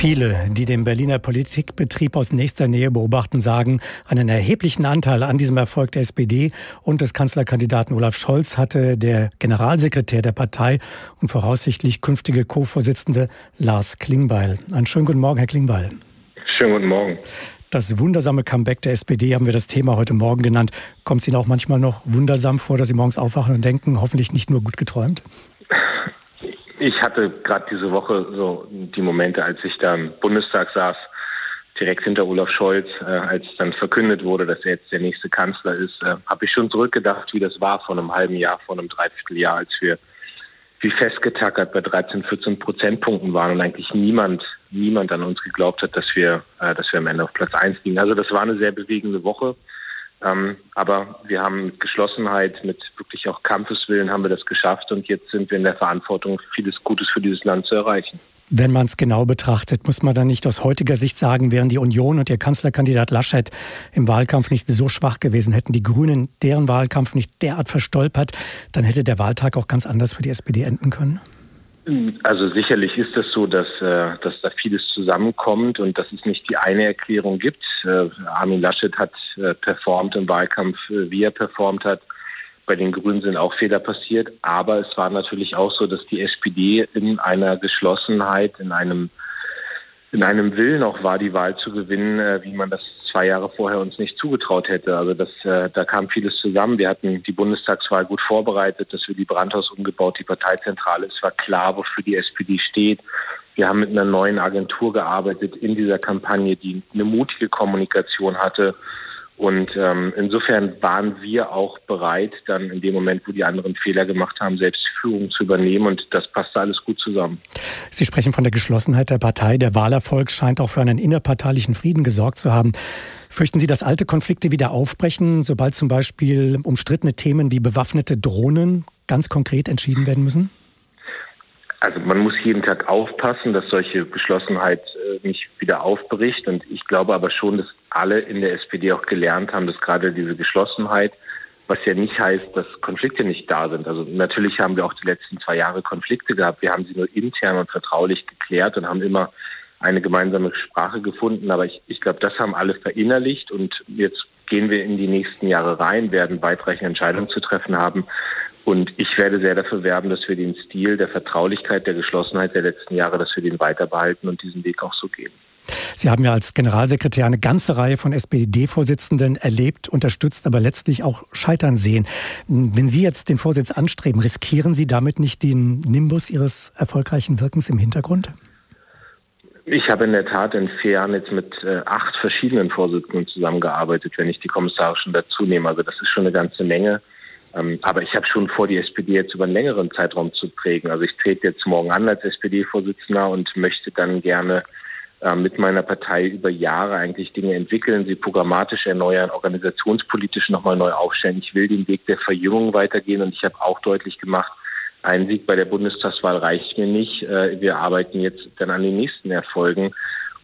Viele, die den Berliner Politikbetrieb aus nächster Nähe beobachten, sagen, einen erheblichen Anteil an diesem Erfolg der SPD und des Kanzlerkandidaten Olaf Scholz hatte der Generalsekretär der Partei und voraussichtlich künftige Co-Vorsitzende Lars Klingbeil. Einen schönen guten Morgen, Herr Klingbeil. Schönen guten Morgen. Das wundersame Comeback der SPD haben wir das Thema heute Morgen genannt. Kommt es Ihnen auch manchmal noch wundersam vor, dass Sie morgens aufwachen und denken, hoffentlich nicht nur gut geträumt? Ich hatte gerade diese Woche so die Momente, als ich da im Bundestag saß, direkt hinter Olaf Scholz, äh, als dann verkündet wurde, dass er jetzt der nächste Kanzler ist, äh, habe ich schon zurückgedacht, wie das war vor einem halben Jahr, vor einem Dreivierteljahr, als wir wie festgetackert bei 13, 14 Prozentpunkten waren und eigentlich niemand, niemand an uns geglaubt hat, dass wir, äh, dass wir am Ende auf Platz eins liegen. Also das war eine sehr bewegende Woche. Ähm, aber wir haben mit Geschlossenheit, mit wirklich auch Kampfeswillen haben wir das geschafft und jetzt sind wir in der Verantwortung, vieles Gutes für dieses Land zu erreichen. Wenn man es genau betrachtet, muss man dann nicht aus heutiger Sicht sagen, wären die Union und ihr Kanzlerkandidat Laschet im Wahlkampf nicht so schwach gewesen, hätten die Grünen deren Wahlkampf nicht derart verstolpert, dann hätte der Wahltag auch ganz anders für die SPD enden können? Also sicherlich ist es so, dass, äh, dass da vieles zusammenkommt und dass es nicht die eine Erklärung gibt. Äh, Armin Laschet hat äh, performt im Wahlkampf, wie er performt hat. Bei den Grünen sind auch Fehler passiert, aber es war natürlich auch so, dass die SPD in einer Geschlossenheit, in einem in einem Willen auch war, die Wahl zu gewinnen, wie man das zwei Jahre vorher uns nicht zugetraut hätte. Also das, äh, da kam vieles zusammen. Wir hatten die Bundestagswahl gut vorbereitet, dass wir die Brandhaus umgebaut, die Parteizentrale. Es war klar, wofür die SPD steht. Wir haben mit einer neuen Agentur gearbeitet in dieser Kampagne, die eine mutige Kommunikation hatte und ähm, insofern waren wir auch bereit, dann in dem Moment, wo die anderen Fehler gemacht haben, selbst Führung zu übernehmen. Und das passte alles gut zusammen. Sie sprechen von der Geschlossenheit der Partei. Der Wahlerfolg scheint auch für einen innerparteilichen Frieden gesorgt zu haben. Fürchten Sie, dass alte Konflikte wieder aufbrechen, sobald zum Beispiel umstrittene Themen wie bewaffnete Drohnen ganz konkret entschieden werden müssen? Also man muss jeden Tag aufpassen, dass solche Geschlossenheit äh, nicht wieder aufbricht. Und ich glaube aber schon, dass alle in der SPD auch gelernt haben, dass gerade diese Geschlossenheit, was ja nicht heißt, dass Konflikte nicht da sind. Also natürlich haben wir auch die letzten zwei Jahre Konflikte gehabt. Wir haben sie nur intern und vertraulich geklärt und haben immer eine gemeinsame Sprache gefunden. Aber ich, ich glaube, das haben alle verinnerlicht und jetzt gehen wir in die nächsten Jahre rein, werden weitreichende Entscheidungen zu treffen haben. Und ich werde sehr dafür werben, dass wir den Stil der Vertraulichkeit, der Geschlossenheit der letzten Jahre, dass wir den weiter behalten und diesen Weg auch so gehen. Sie haben ja als Generalsekretär eine ganze Reihe von SPD-Vorsitzenden erlebt, unterstützt, aber letztlich auch scheitern sehen. Wenn Sie jetzt den Vorsitz anstreben, riskieren Sie damit nicht den Nimbus Ihres erfolgreichen Wirkens im Hintergrund? Ich habe in der Tat in vier Jahren jetzt mit äh, acht verschiedenen Vorsitzenden zusammengearbeitet, wenn ich die kommissarischen dazu nehme. Also das ist schon eine ganze Menge. Ähm, aber ich habe schon vor, die SPD jetzt über einen längeren Zeitraum zu prägen. Also ich trete jetzt morgen an als SPD-Vorsitzender und möchte dann gerne mit meiner Partei über Jahre eigentlich Dinge entwickeln, sie programmatisch erneuern, organisationspolitisch nochmal neu aufstellen. Ich will den Weg der Verjüngung weitergehen und ich habe auch deutlich gemacht, ein Sieg bei der Bundestagswahl reicht mir nicht. Äh, wir arbeiten jetzt dann an den nächsten Erfolgen.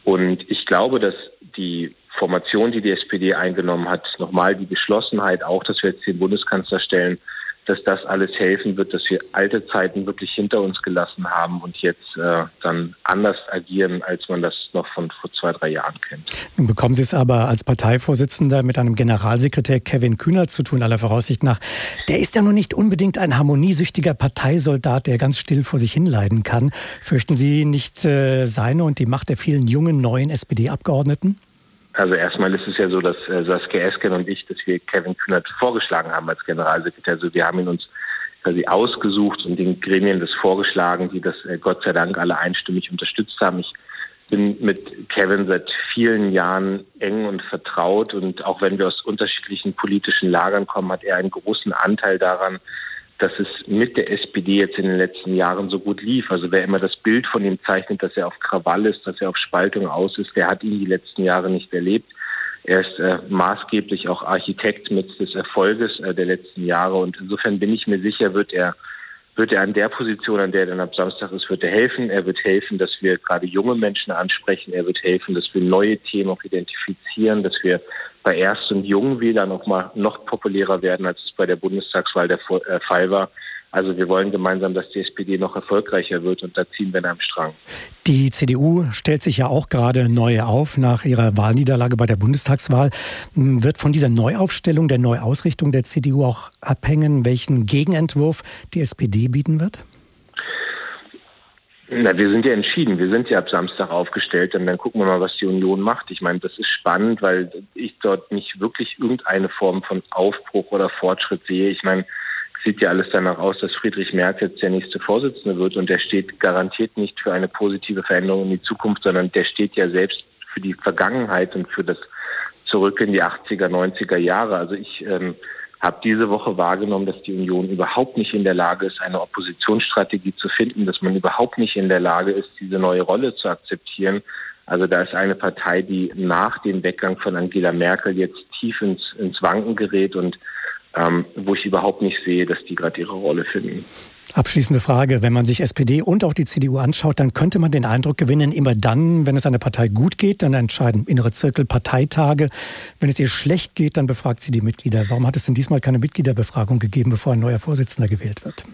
Und ich glaube, dass die Formation, die die SPD eingenommen hat, nochmal die Geschlossenheit, auch dass wir jetzt den Bundeskanzler stellen, dass das alles helfen wird, dass wir alte Zeiten wirklich hinter uns gelassen haben und jetzt äh, dann anders agieren, als man das noch von vor zwei, drei Jahren kennt. Nun bekommen Sie es aber als Parteivorsitzender mit einem Generalsekretär Kevin Kühner zu tun, aller Voraussicht nach. Der ist ja nun nicht unbedingt ein harmoniesüchtiger Parteisoldat, der ganz still vor sich hinleiden kann. Fürchten Sie nicht äh, seine und die Macht der vielen jungen neuen SPD-Abgeordneten? Also erstmal ist es ja so, dass äh, Saskia Esken und ich, dass wir Kevin Kühnert vorgeschlagen haben als Generalsekretär. Also wir haben ihn uns quasi ausgesucht und den Gremien das vorgeschlagen, die das äh, Gott sei Dank alle einstimmig unterstützt haben. Ich bin mit Kevin seit vielen Jahren eng und vertraut und auch wenn wir aus unterschiedlichen politischen Lagern kommen, hat er einen großen Anteil daran, dass es mit der SPD jetzt in den letzten Jahren so gut lief. Also wer immer das Bild von ihm zeichnet, dass er auf Krawall ist, dass er auf Spaltung aus ist, der hat ihn die letzten Jahre nicht erlebt. Er ist äh, maßgeblich auch Architekt mit des Erfolges äh, der letzten Jahre und insofern bin ich mir sicher, wird er wird er an der Position, an der er dann ab Samstag ist, wird er helfen. Er wird helfen, dass wir gerade junge Menschen ansprechen. Er wird helfen, dass wir neue Themen auch identifizieren, dass wir bei Erst- und Jungen Wählern noch mal noch populärer werden, als es bei der Bundestagswahl der äh, Fall war. Also wir wollen gemeinsam, dass die SPD noch erfolgreicher wird und da ziehen wir in einem Strang. Die CDU stellt sich ja auch gerade neu auf nach ihrer Wahlniederlage bei der Bundestagswahl. Wird von dieser Neuaufstellung, der Neuausrichtung der CDU auch abhängen, welchen Gegenentwurf die SPD bieten wird? Na, wir sind ja entschieden. Wir sind ja ab Samstag aufgestellt und dann gucken wir mal, was die Union macht. Ich meine, das ist spannend, weil ich dort nicht wirklich irgendeine Form von Aufbruch oder Fortschritt sehe. Ich meine, es sieht ja alles danach aus, dass Friedrich Merz jetzt der nächste Vorsitzende wird und der steht garantiert nicht für eine positive Veränderung in die Zukunft, sondern der steht ja selbst für die Vergangenheit und für das Zurück in die 80er, 90er Jahre. Also ich ähm, habe diese Woche wahrgenommen, dass die Union überhaupt nicht in der Lage ist, eine Oppositionsstrategie zu finden, dass man überhaupt nicht in der Lage ist, diese neue Rolle zu akzeptieren. Also da ist eine Partei, die nach dem Weggang von Angela Merkel jetzt tief ins, ins Wanken gerät und ähm, wo ich überhaupt nicht sehe, dass die gerade ihre Rolle finden. Abschließende Frage. Wenn man sich SPD und auch die CDU anschaut, dann könnte man den Eindruck gewinnen, immer dann, wenn es einer Partei gut geht, dann entscheiden innere Zirkel Parteitage. Wenn es ihr schlecht geht, dann befragt sie die Mitglieder. Warum hat es denn diesmal keine Mitgliederbefragung gegeben, bevor ein neuer Vorsitzender gewählt wird?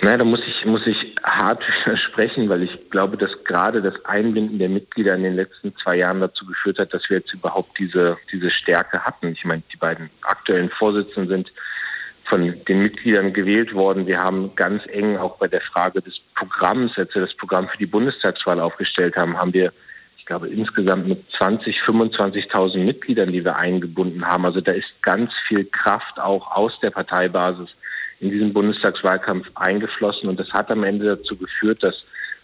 Naja, da muss ich, muss ich hart widersprechen, weil ich glaube, dass gerade das Einbinden der Mitglieder in den letzten zwei Jahren dazu geführt hat, dass wir jetzt überhaupt diese, diese Stärke hatten. Ich meine, die beiden aktuellen Vorsitzenden sind von den Mitgliedern gewählt worden. Wir haben ganz eng auch bei der Frage des Programms, als wir das Programm für die Bundestagswahl aufgestellt haben, haben wir, ich glaube, insgesamt mit 20, 25.000 Mitgliedern, die wir eingebunden haben. Also da ist ganz viel Kraft auch aus der Parteibasis in diesen Bundestagswahlkampf eingeflossen. Und das hat am Ende dazu geführt, dass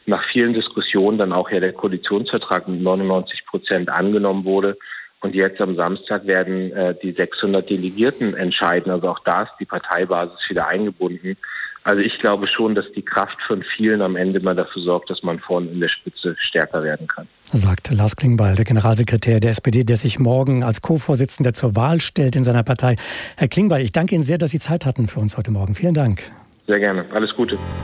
nach vielen Diskussionen dann auch ja der Koalitionsvertrag mit 99 Prozent angenommen wurde. Und jetzt am Samstag werden äh, die 600 Delegierten entscheiden. Also auch da ist die Parteibasis wieder eingebunden. Also ich glaube schon, dass die Kraft von vielen am Ende mal dafür sorgt, dass man vorne in der Spitze stärker werden kann. Sagt Lars Klingbeil, der Generalsekretär der SPD, der sich morgen als Co-Vorsitzender zur Wahl stellt in seiner Partei. Herr Klingbeil, ich danke Ihnen sehr, dass Sie Zeit hatten für uns heute Morgen. Vielen Dank. Sehr gerne. Alles Gute.